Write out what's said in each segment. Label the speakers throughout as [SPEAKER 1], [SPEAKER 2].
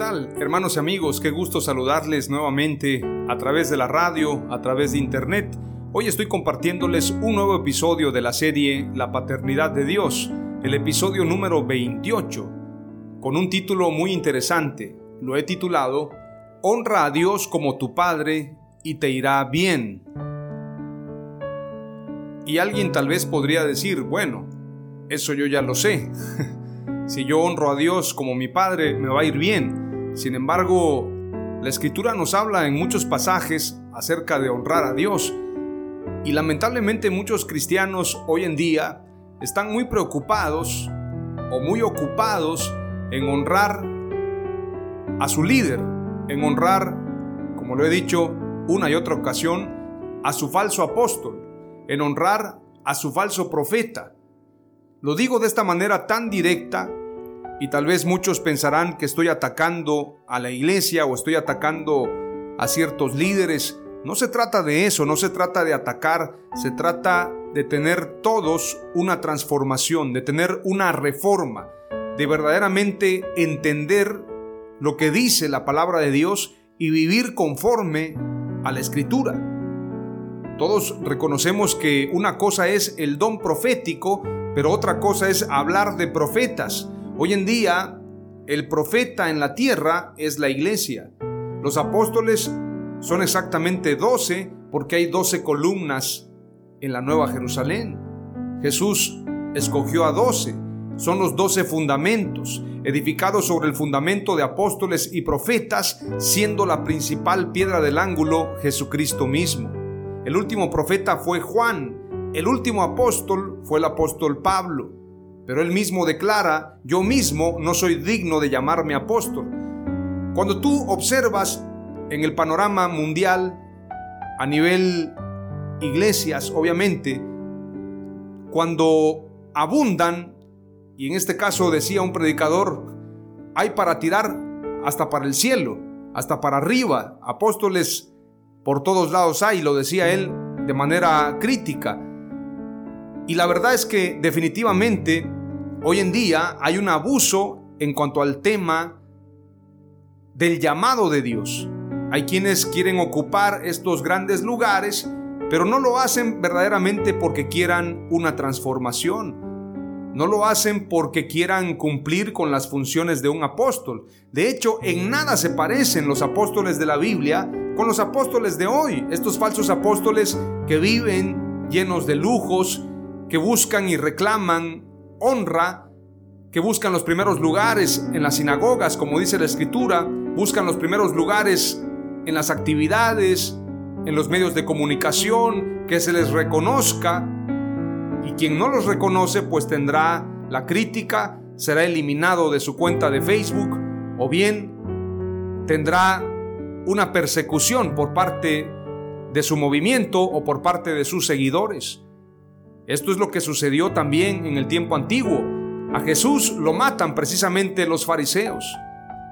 [SPEAKER 1] Hermanos y amigos? Qué gusto saludarles nuevamente a través de la radio, a través de internet. Hoy estoy compartiéndoles un nuevo episodio de la serie La Paternidad de Dios, el episodio número 28, con un título muy interesante. Lo he titulado Honra a Dios como tu Padre y te irá bien. Y alguien tal vez podría decir, bueno, eso yo ya lo sé. si yo honro a Dios como mi Padre, me va a ir bien. Sin embargo, la escritura nos habla en muchos pasajes acerca de honrar a Dios y lamentablemente muchos cristianos hoy en día están muy preocupados o muy ocupados en honrar a su líder, en honrar, como lo he dicho una y otra ocasión, a su falso apóstol, en honrar a su falso profeta. Lo digo de esta manera tan directa y tal vez muchos pensarán que estoy atacando a la iglesia o estoy atacando a ciertos líderes. No se trata de eso, no se trata de atacar, se trata de tener todos una transformación, de tener una reforma, de verdaderamente entender lo que dice la palabra de Dios y vivir conforme a la escritura. Todos reconocemos que una cosa es el don profético, pero otra cosa es hablar de profetas. Hoy en día, el profeta en la tierra es la iglesia. Los apóstoles son exactamente doce porque hay doce columnas en la Nueva Jerusalén. Jesús escogió a doce. Son los doce fundamentos, edificados sobre el fundamento de apóstoles y profetas, siendo la principal piedra del ángulo Jesucristo mismo. El último profeta fue Juan, el último apóstol fue el apóstol Pablo. Pero él mismo declara, yo mismo no soy digno de llamarme apóstol. Cuando tú observas en el panorama mundial, a nivel iglesias, obviamente, cuando abundan, y en este caso decía un predicador, hay para tirar hasta para el cielo, hasta para arriba, apóstoles por todos lados hay, lo decía él de manera crítica. Y la verdad es que definitivamente hoy en día hay un abuso en cuanto al tema del llamado de Dios. Hay quienes quieren ocupar estos grandes lugares, pero no lo hacen verdaderamente porque quieran una transformación. No lo hacen porque quieran cumplir con las funciones de un apóstol. De hecho, en nada se parecen los apóstoles de la Biblia con los apóstoles de hoy. Estos falsos apóstoles que viven llenos de lujos, que buscan y reclaman honra, que buscan los primeros lugares en las sinagogas, como dice la escritura, buscan los primeros lugares en las actividades, en los medios de comunicación, que se les reconozca. Y quien no los reconoce, pues tendrá la crítica, será eliminado de su cuenta de Facebook o bien tendrá una persecución por parte de su movimiento o por parte de sus seguidores. Esto es lo que sucedió también en el tiempo antiguo. A Jesús lo matan precisamente los fariseos.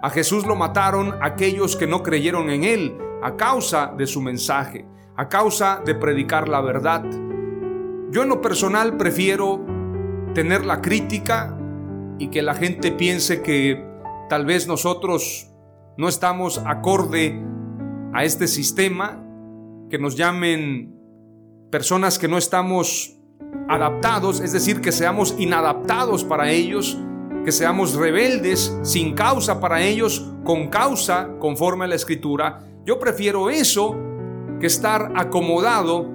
[SPEAKER 1] A Jesús lo mataron aquellos que no creyeron en Él a causa de su mensaje, a causa de predicar la verdad. Yo en lo personal prefiero tener la crítica y que la gente piense que tal vez nosotros no estamos acorde a este sistema, que nos llamen personas que no estamos adaptados, es decir, que seamos inadaptados para ellos, que seamos rebeldes sin causa para ellos, con causa conforme a la escritura. Yo prefiero eso que estar acomodado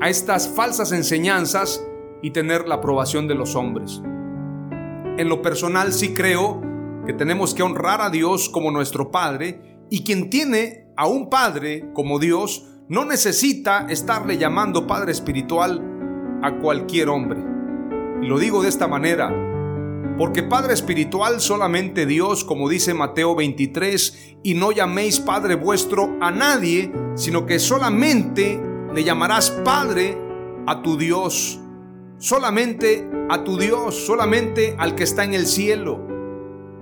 [SPEAKER 1] a estas falsas enseñanzas y tener la aprobación de los hombres. En lo personal sí creo que tenemos que honrar a Dios como nuestro Padre y quien tiene a un Padre como Dios no necesita estarle llamando Padre Espiritual a cualquier hombre. Y lo digo de esta manera, porque Padre Espiritual solamente Dios, como dice Mateo 23, y no llaméis Padre vuestro a nadie, sino que solamente le llamarás Padre a tu Dios, solamente a tu Dios, solamente al que está en el cielo.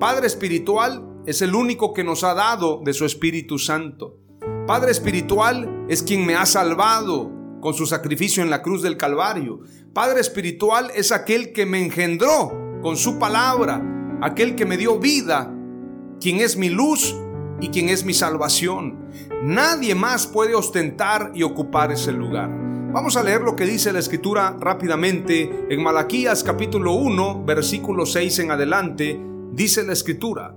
[SPEAKER 1] Padre Espiritual es el único que nos ha dado de su Espíritu Santo. Padre Espiritual es quien me ha salvado con su sacrificio en la cruz del Calvario. Padre Espiritual es aquel que me engendró con su palabra, aquel que me dio vida, quien es mi luz y quien es mi salvación. Nadie más puede ostentar y ocupar ese lugar. Vamos a leer lo que dice la escritura rápidamente en Malaquías capítulo 1, versículo 6 en adelante. Dice la escritura,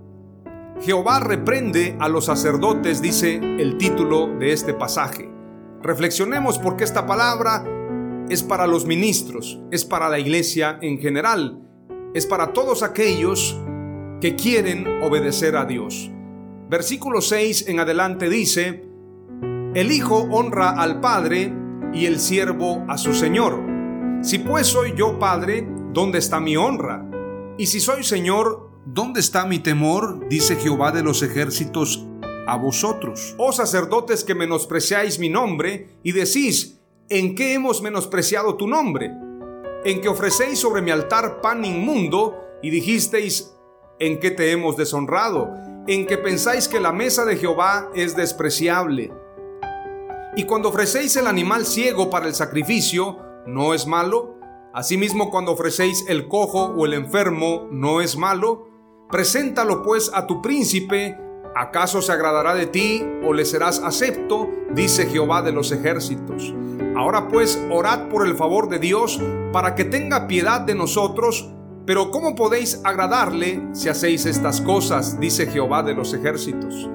[SPEAKER 1] Jehová reprende a los sacerdotes, dice el título de este pasaje. Reflexionemos porque esta palabra es para los ministros, es para la iglesia en general es para todos aquellos que quieren obedecer a Dios. Versículo 6 en adelante dice, El Hijo honra al Padre y el siervo a su Señor. Si pues soy yo Padre, ¿dónde está mi honra? Y si soy Señor, ¿dónde está mi temor? Dice Jehová de los ejércitos a vosotros. Oh sacerdotes que menospreciáis mi nombre y decís, ¿en qué hemos menospreciado tu nombre? en que ofrecéis sobre mi altar pan inmundo y dijisteis, ¿en qué te hemos deshonrado? En que pensáis que la mesa de Jehová es despreciable. Y cuando ofrecéis el animal ciego para el sacrificio, ¿no es malo? Asimismo, cuando ofrecéis el cojo o el enfermo, ¿no es malo? Preséntalo pues a tu príncipe, ¿acaso se agradará de ti o le serás acepto? Dice Jehová de los ejércitos. Ahora pues orad por el favor de Dios para que tenga piedad de nosotros. Pero ¿cómo podéis agradarle si hacéis estas cosas? Dice Jehová de los ejércitos.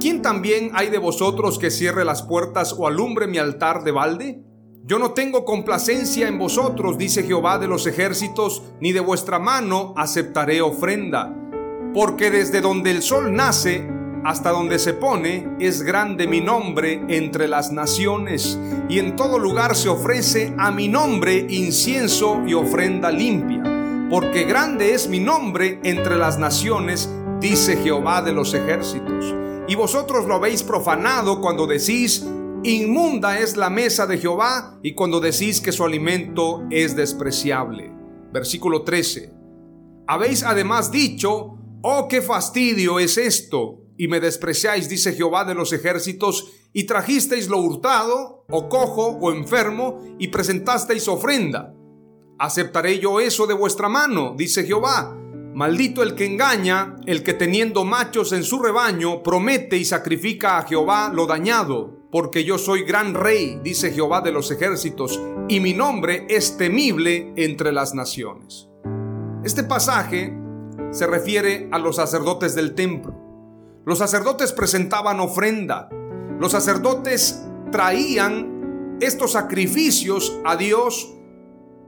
[SPEAKER 1] ¿Quién también hay de vosotros que cierre las puertas o alumbre mi altar de balde? Yo no tengo complacencia en vosotros, dice Jehová de los ejércitos, ni de vuestra mano aceptaré ofrenda. Porque desde donde el sol nace hasta donde se pone, es grande mi nombre entre las naciones, y en todo lugar se ofrece a mi nombre incienso y ofrenda limpia, porque grande es mi nombre entre las naciones, dice Jehová de los ejércitos. Y vosotros lo habéis profanado cuando decís, inmunda es la mesa de Jehová, y cuando decís que su alimento es despreciable. Versículo 13. Habéis además dicho, oh, qué fastidio es esto y me despreciáis, dice Jehová de los ejércitos, y trajisteis lo hurtado, o cojo, o enfermo, y presentasteis ofrenda. ¿Aceptaré yo eso de vuestra mano? dice Jehová. Maldito el que engaña, el que teniendo machos en su rebaño, promete y sacrifica a Jehová lo dañado, porque yo soy gran rey, dice Jehová de los ejércitos, y mi nombre es temible entre las naciones. Este pasaje se refiere a los sacerdotes del templo. Los sacerdotes presentaban ofrenda. Los sacerdotes traían estos sacrificios a Dios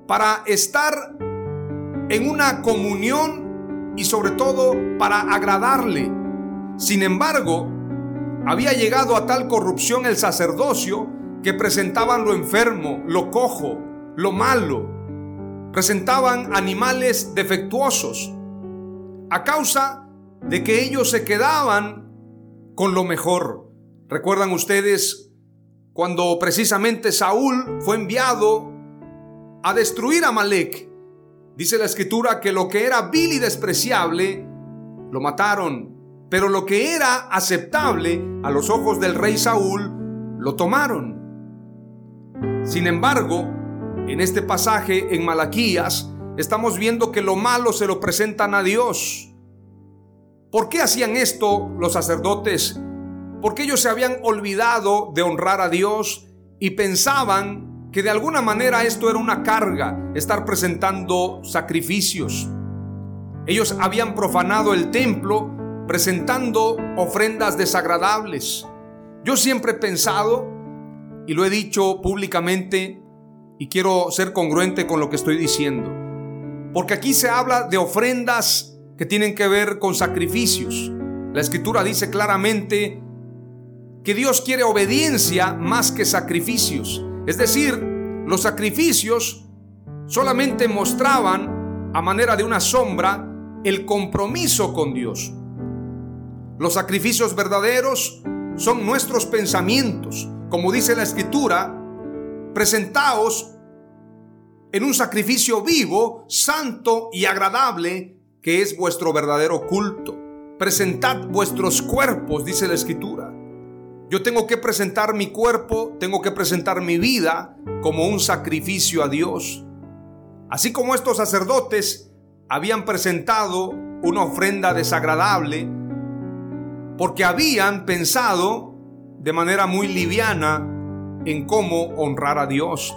[SPEAKER 1] para estar en una comunión y sobre todo para agradarle. Sin embargo, había llegado a tal corrupción el sacerdocio que presentaban lo enfermo, lo cojo, lo malo. Presentaban animales defectuosos a causa de que ellos se quedaban con lo mejor. ¿Recuerdan ustedes cuando precisamente Saúl fue enviado a destruir a Malek? Dice la escritura que lo que era vil y despreciable lo mataron, pero lo que era aceptable a los ojos del rey Saúl lo tomaron. Sin embargo, en este pasaje en Malaquías estamos viendo que lo malo se lo presentan a Dios ¿Por qué hacían esto los sacerdotes? Porque ellos se habían olvidado de honrar a Dios y pensaban que de alguna manera esto era una carga, estar presentando sacrificios. Ellos habían profanado el templo presentando ofrendas desagradables. Yo siempre he pensado, y lo he dicho públicamente, y quiero ser congruente con lo que estoy diciendo, porque aquí se habla de ofrendas que tienen que ver con sacrificios. La escritura dice claramente que Dios quiere obediencia más que sacrificios. Es decir, los sacrificios solamente mostraban a manera de una sombra el compromiso con Dios. Los sacrificios verdaderos son nuestros pensamientos. Como dice la escritura, presentaos en un sacrificio vivo, santo y agradable, que es vuestro verdadero culto. Presentad vuestros cuerpos, dice la escritura. Yo tengo que presentar mi cuerpo, tengo que presentar mi vida como un sacrificio a Dios. Así como estos sacerdotes habían presentado una ofrenda desagradable porque habían pensado de manera muy liviana en cómo honrar a Dios.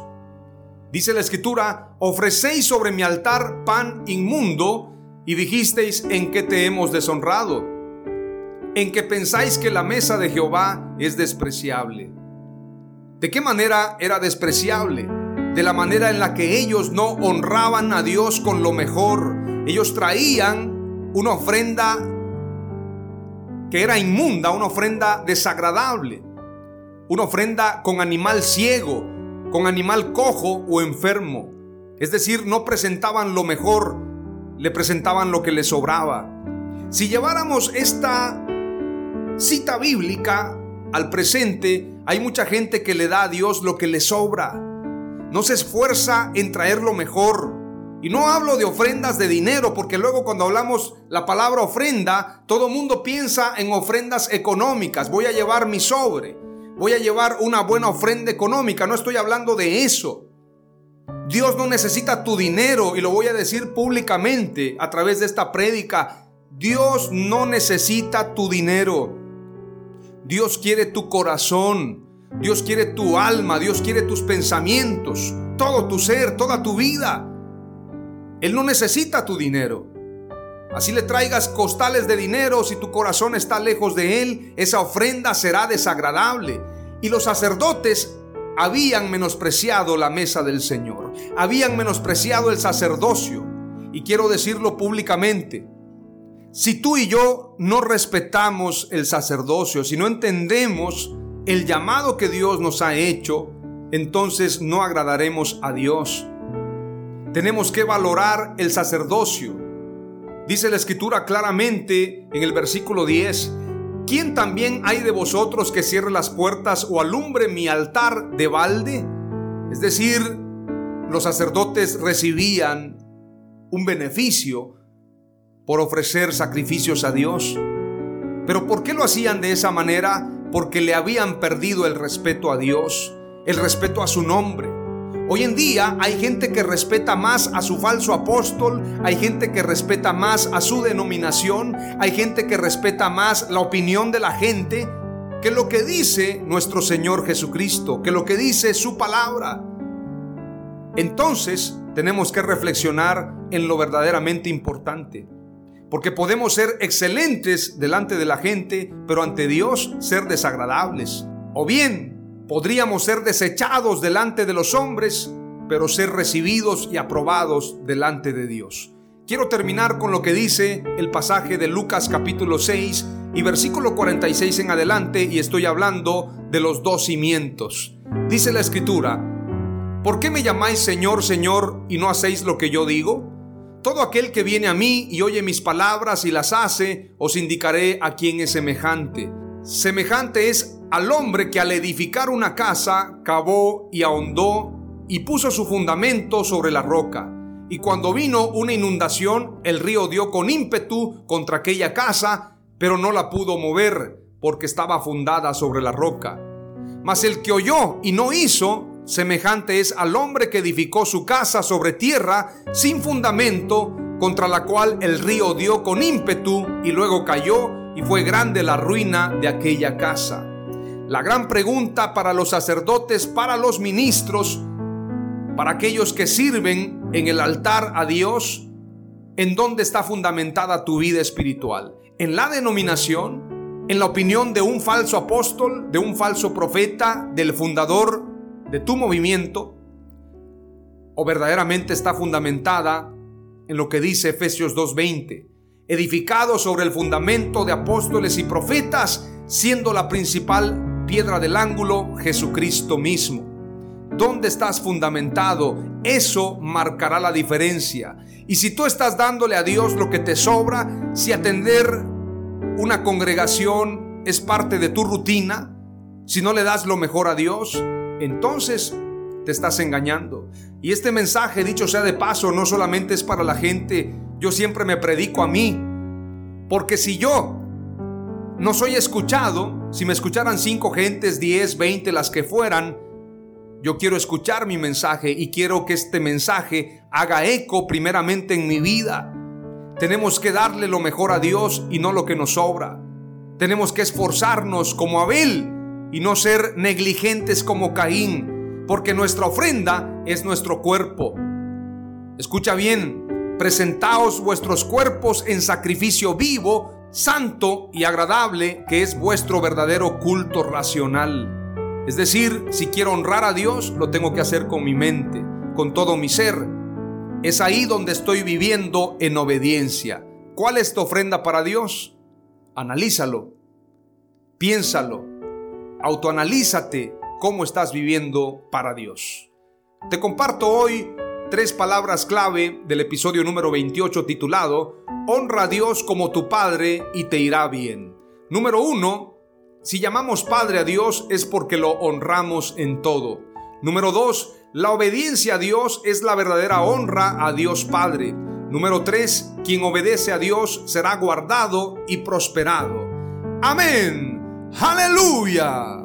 [SPEAKER 1] Dice la escritura, ofrecéis sobre mi altar pan inmundo y dijisteis en qué te hemos deshonrado, en que pensáis que la mesa de Jehová es despreciable. ¿De qué manera era despreciable? de la manera en la que ellos no honraban a Dios con lo mejor. Ellos traían una ofrenda que era inmunda, una ofrenda desagradable, una ofrenda con animal ciego, con animal cojo o enfermo. Es decir, no presentaban lo mejor, le presentaban lo que les sobraba. Si lleváramos esta cita bíblica al presente, hay mucha gente que le da a Dios lo que le sobra no se esfuerza en traer lo mejor. Y no hablo de ofrendas de dinero, porque luego cuando hablamos la palabra ofrenda, todo mundo piensa en ofrendas económicas. Voy a llevar mi sobre, voy a llevar una buena ofrenda económica. No estoy hablando de eso. Dios no necesita tu dinero y lo voy a decir públicamente a través de esta prédica. Dios no necesita tu dinero. Dios quiere tu corazón. Dios quiere tu alma, Dios quiere tus pensamientos, todo tu ser, toda tu vida. Él no necesita tu dinero. Así le traigas costales de dinero, si tu corazón está lejos de Él, esa ofrenda será desagradable. Y los sacerdotes habían menospreciado la mesa del Señor, habían menospreciado el sacerdocio. Y quiero decirlo públicamente, si tú y yo no respetamos el sacerdocio, si no entendemos el llamado que Dios nos ha hecho, entonces no agradaremos a Dios. Tenemos que valorar el sacerdocio. Dice la escritura claramente en el versículo 10, ¿quién también hay de vosotros que cierre las puertas o alumbre mi altar de balde? Es decir, los sacerdotes recibían un beneficio por ofrecer sacrificios a Dios. Pero ¿por qué lo hacían de esa manera? porque le habían perdido el respeto a Dios, el respeto a su nombre. Hoy en día hay gente que respeta más a su falso apóstol, hay gente que respeta más a su denominación, hay gente que respeta más la opinión de la gente que lo que dice nuestro Señor Jesucristo, que lo que dice su palabra. Entonces tenemos que reflexionar en lo verdaderamente importante. Porque podemos ser excelentes delante de la gente, pero ante Dios ser desagradables. O bien, podríamos ser desechados delante de los hombres, pero ser recibidos y aprobados delante de Dios. Quiero terminar con lo que dice el pasaje de Lucas capítulo 6 y versículo 46 en adelante, y estoy hablando de los dos cimientos. Dice la escritura, ¿por qué me llamáis Señor, Señor y no hacéis lo que yo digo? Todo aquel que viene a mí y oye mis palabras y las hace, os indicaré a quién es semejante. Semejante es al hombre que al edificar una casa cavó y ahondó y puso su fundamento sobre la roca. Y cuando vino una inundación, el río dio con ímpetu contra aquella casa, pero no la pudo mover porque estaba fundada sobre la roca. Mas el que oyó y no hizo, Semejante es al hombre que edificó su casa sobre tierra sin fundamento contra la cual el río dio con ímpetu y luego cayó y fue grande la ruina de aquella casa. La gran pregunta para los sacerdotes, para los ministros, para aquellos que sirven en el altar a Dios, ¿en dónde está fundamentada tu vida espiritual? ¿En la denominación? ¿En la opinión de un falso apóstol, de un falso profeta, del fundador de tu movimiento? ¿O verdaderamente está fundamentada en lo que dice Efesios 2.20? Edificado sobre el fundamento de apóstoles y profetas, siendo la principal piedra del ángulo Jesucristo mismo dónde estás fundamentado, eso marcará la diferencia. Y si tú estás dándole a Dios lo que te sobra, si atender una congregación es parte de tu rutina, si no le das lo mejor a Dios, entonces te estás engañando. Y este mensaje, dicho sea de paso, no solamente es para la gente, yo siempre me predico a mí, porque si yo no soy escuchado, si me escucharan cinco gentes, diez, veinte, las que fueran, yo quiero escuchar mi mensaje y quiero que este mensaje haga eco primeramente en mi vida. Tenemos que darle lo mejor a Dios y no lo que nos sobra. Tenemos que esforzarnos como Abel y no ser negligentes como Caín, porque nuestra ofrenda es nuestro cuerpo. Escucha bien, presentaos vuestros cuerpos en sacrificio vivo, santo y agradable, que es vuestro verdadero culto racional. Es decir, si quiero honrar a Dios, lo tengo que hacer con mi mente, con todo mi ser. Es ahí donde estoy viviendo en obediencia. ¿Cuál es tu ofrenda para Dios? Analízalo, piénsalo, autoanalízate cómo estás viviendo para Dios. Te comparto hoy tres palabras clave del episodio número 28 titulado Honra a Dios como tu Padre y te irá bien. Número uno, si llamamos Padre a Dios es porque lo honramos en todo. Número dos, la obediencia a Dios es la verdadera honra a Dios Padre. Número tres, quien obedece a Dios será guardado y prosperado. Amén. Aleluya.